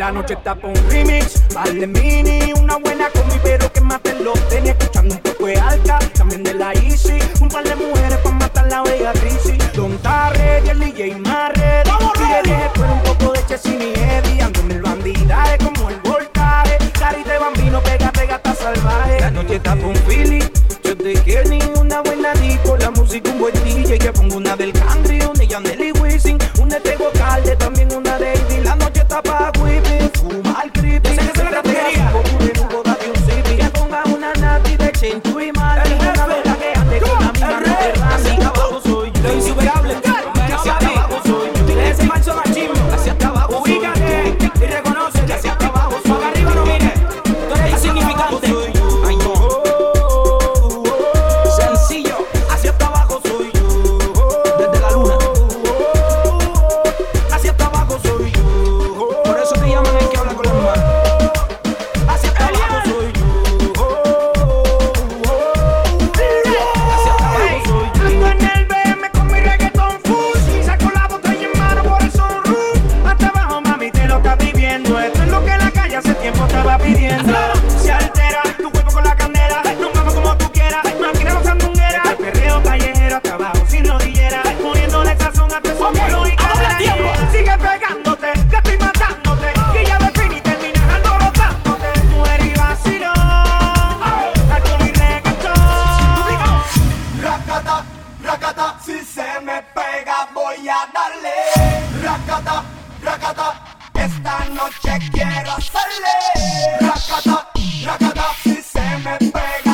está pa' un remix. Vale mini, una buena combi, pero que mate los tenis. Escuchando un poco de alta, también de la Easy. Un par de mujeres pa' matar la bella crisis. Don Tarre y el DJ Marre. Y de viejo un poco de Chesini Eddie. Ando en el bandidaje como el voltaje. Carita de bambino, pega, pega, está salvaje. La noche está pa' un feeling. Yo te quiero ni una buena disco, la música un buen DJ. Que pongo una del Cangri, una de Yandel y Wisin. Una de Tego Calde, también Ivy. La noche está Rakata, si se me pega voy a darle. Rakata, rakata, esta noche quiero hacerle. Rakata, rakata, si se me pega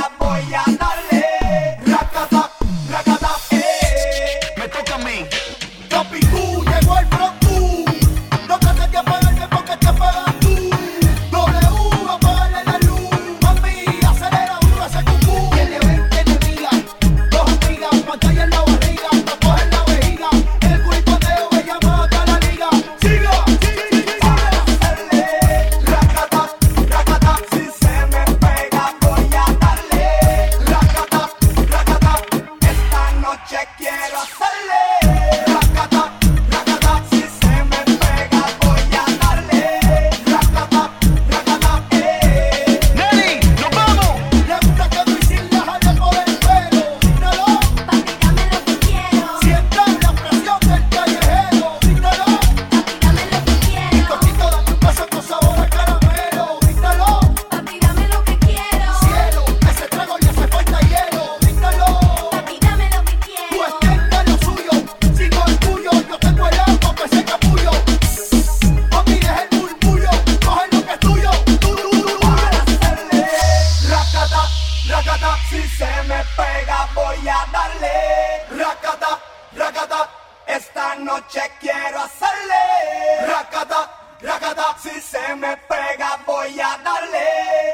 si se me pega voy a darle.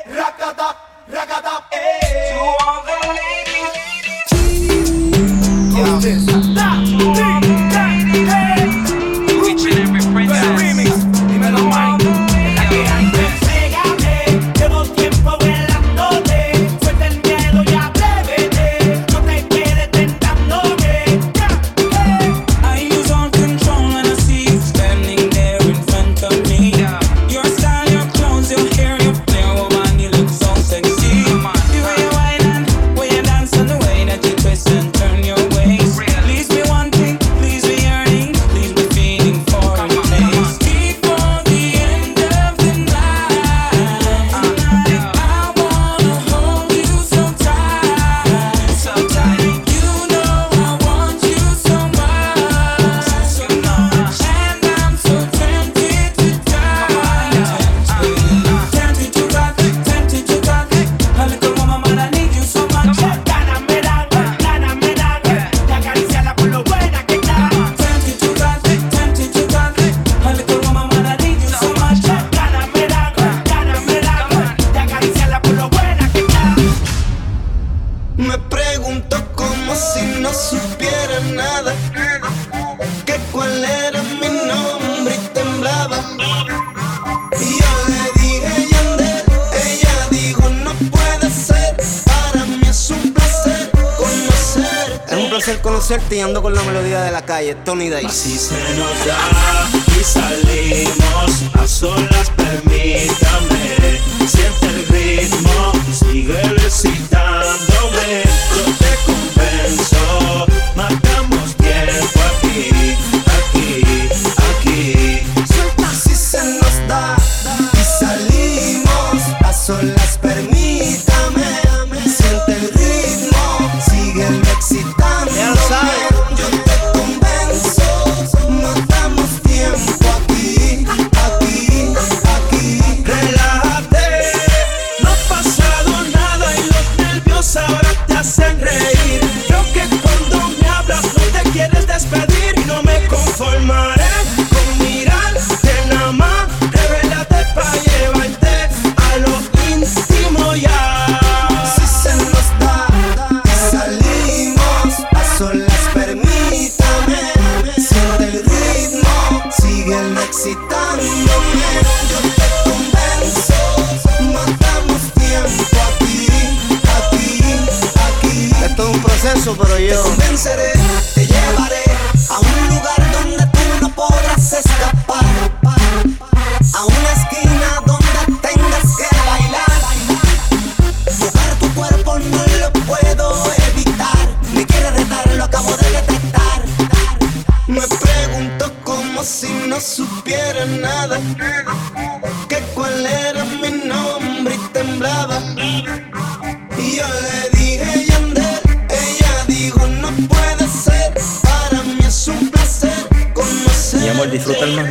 Racatap, racatap, eh. To all the ladies. Yeah. un placer conocerte y ando con la melodía de la calle, Tony Day. Así se nos da y salimos a solas, permítame. Siente el ritmo, sigue excitándome.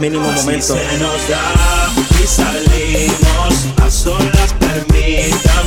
mínimo Así momento. Se nos da y salimos a solas, permita.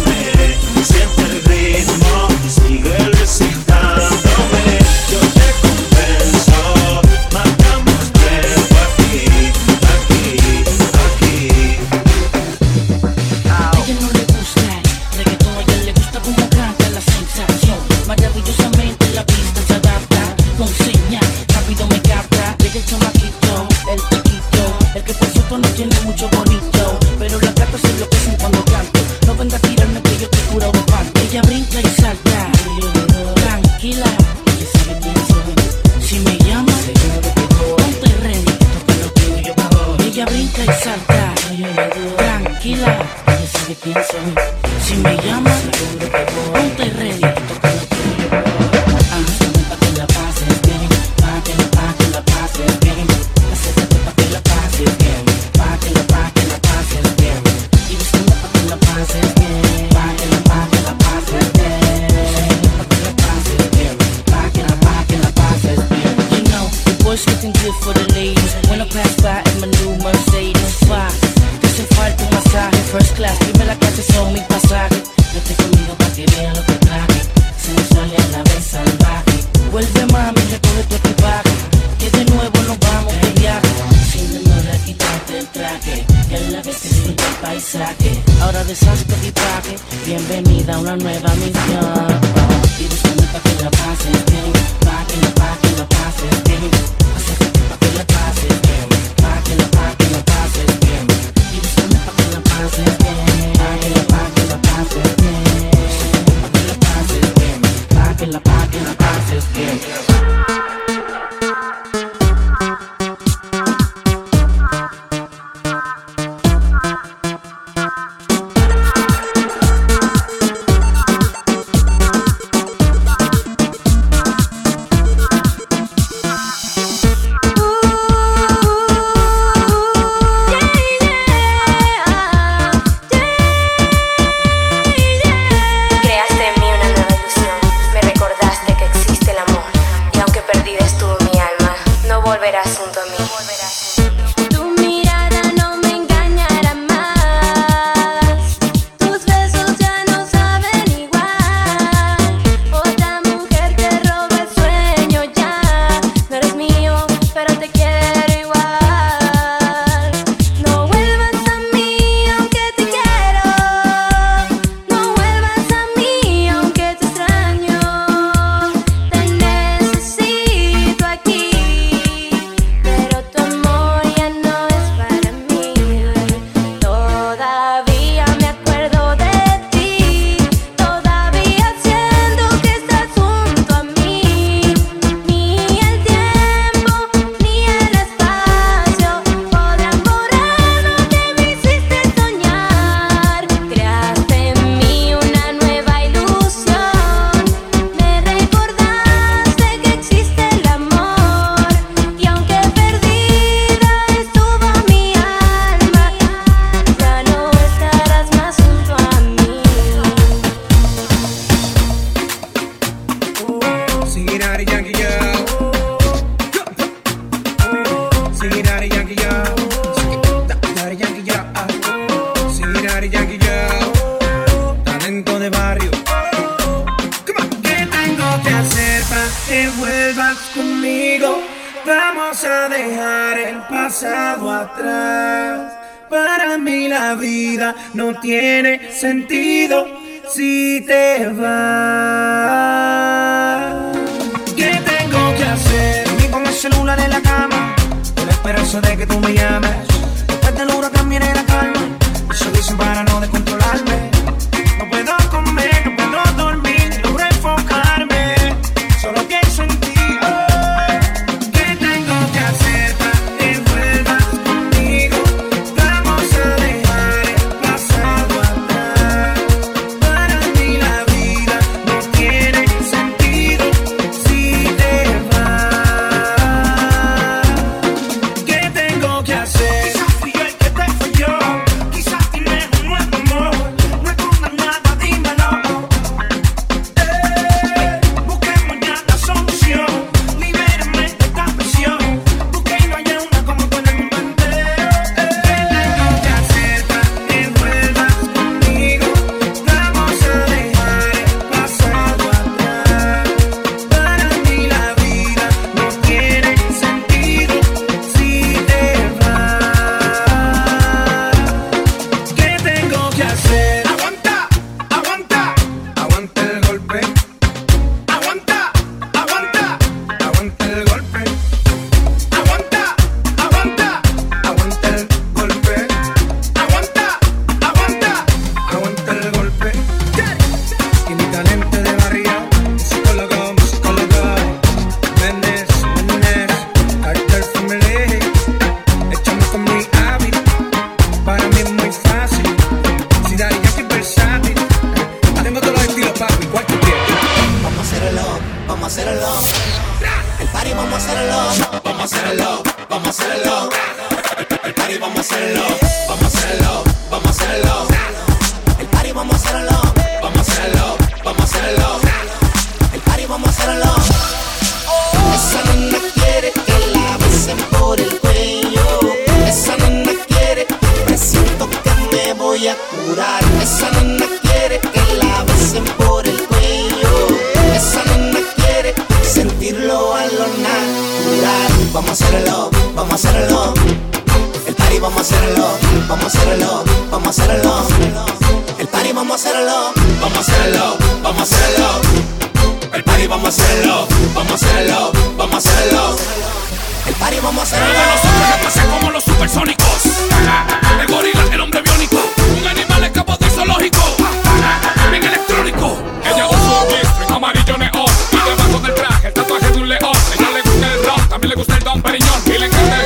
nueva vamos a hacerlo. El party, vamos a hacerlo. Vamos a hacerlo, vamos a hacerlo. El party, vamos a hacerlo. Vamos a hacerlo, vamos a hacerlo. El party, vamos a hacerlo. Nosotros la pasa como los supersónicos. El gorila, el hombre biónico. Un animal escapó del zoológico. Bien electrónico. Ella usa un bistro amarillo neón. Y debajo del traje, el tatuaje de un león. Ella le gusta el rock, también le gusta el don Periñón. Y le encanta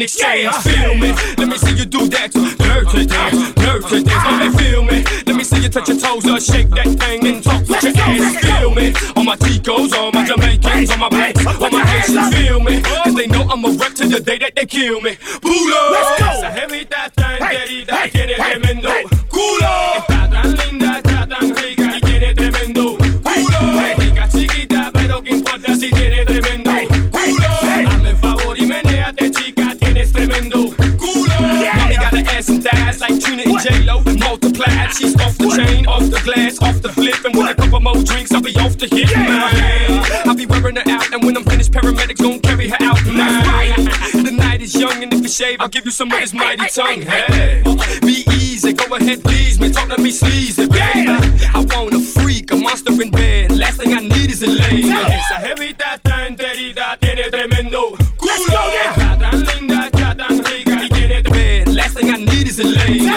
in exchange. Yeah, feel me? Let me see you do that. Dirty dance, dirty dance. Let me feel me. Let me see you touch your toes or shake that thing and talk with your ass. Feel me? all my Ticos, all my Jamaicans, all my blacks, all my Haitians. Feel me? Cause they know I'm a wreck to the day that they kill me. Pull. glass off the flip, and with a couple more drinks, I'll be off the hit. Yeah. I'll be wearing her out, and when I'm finished, paramedics gon' carry her out. Man. The night is young, and if you shave, I'll give you some of this mighty tongue. Hey, be easy, go ahead, please, man. Talk to me sleazy, baby. Yeah. I want a freak, a monster in bed. Last thing I need is a lady. Esa jevita está enterita, tiene tremendo culo. Está tan linda, está tan rica y tiene bed. Last thing I need is a lady.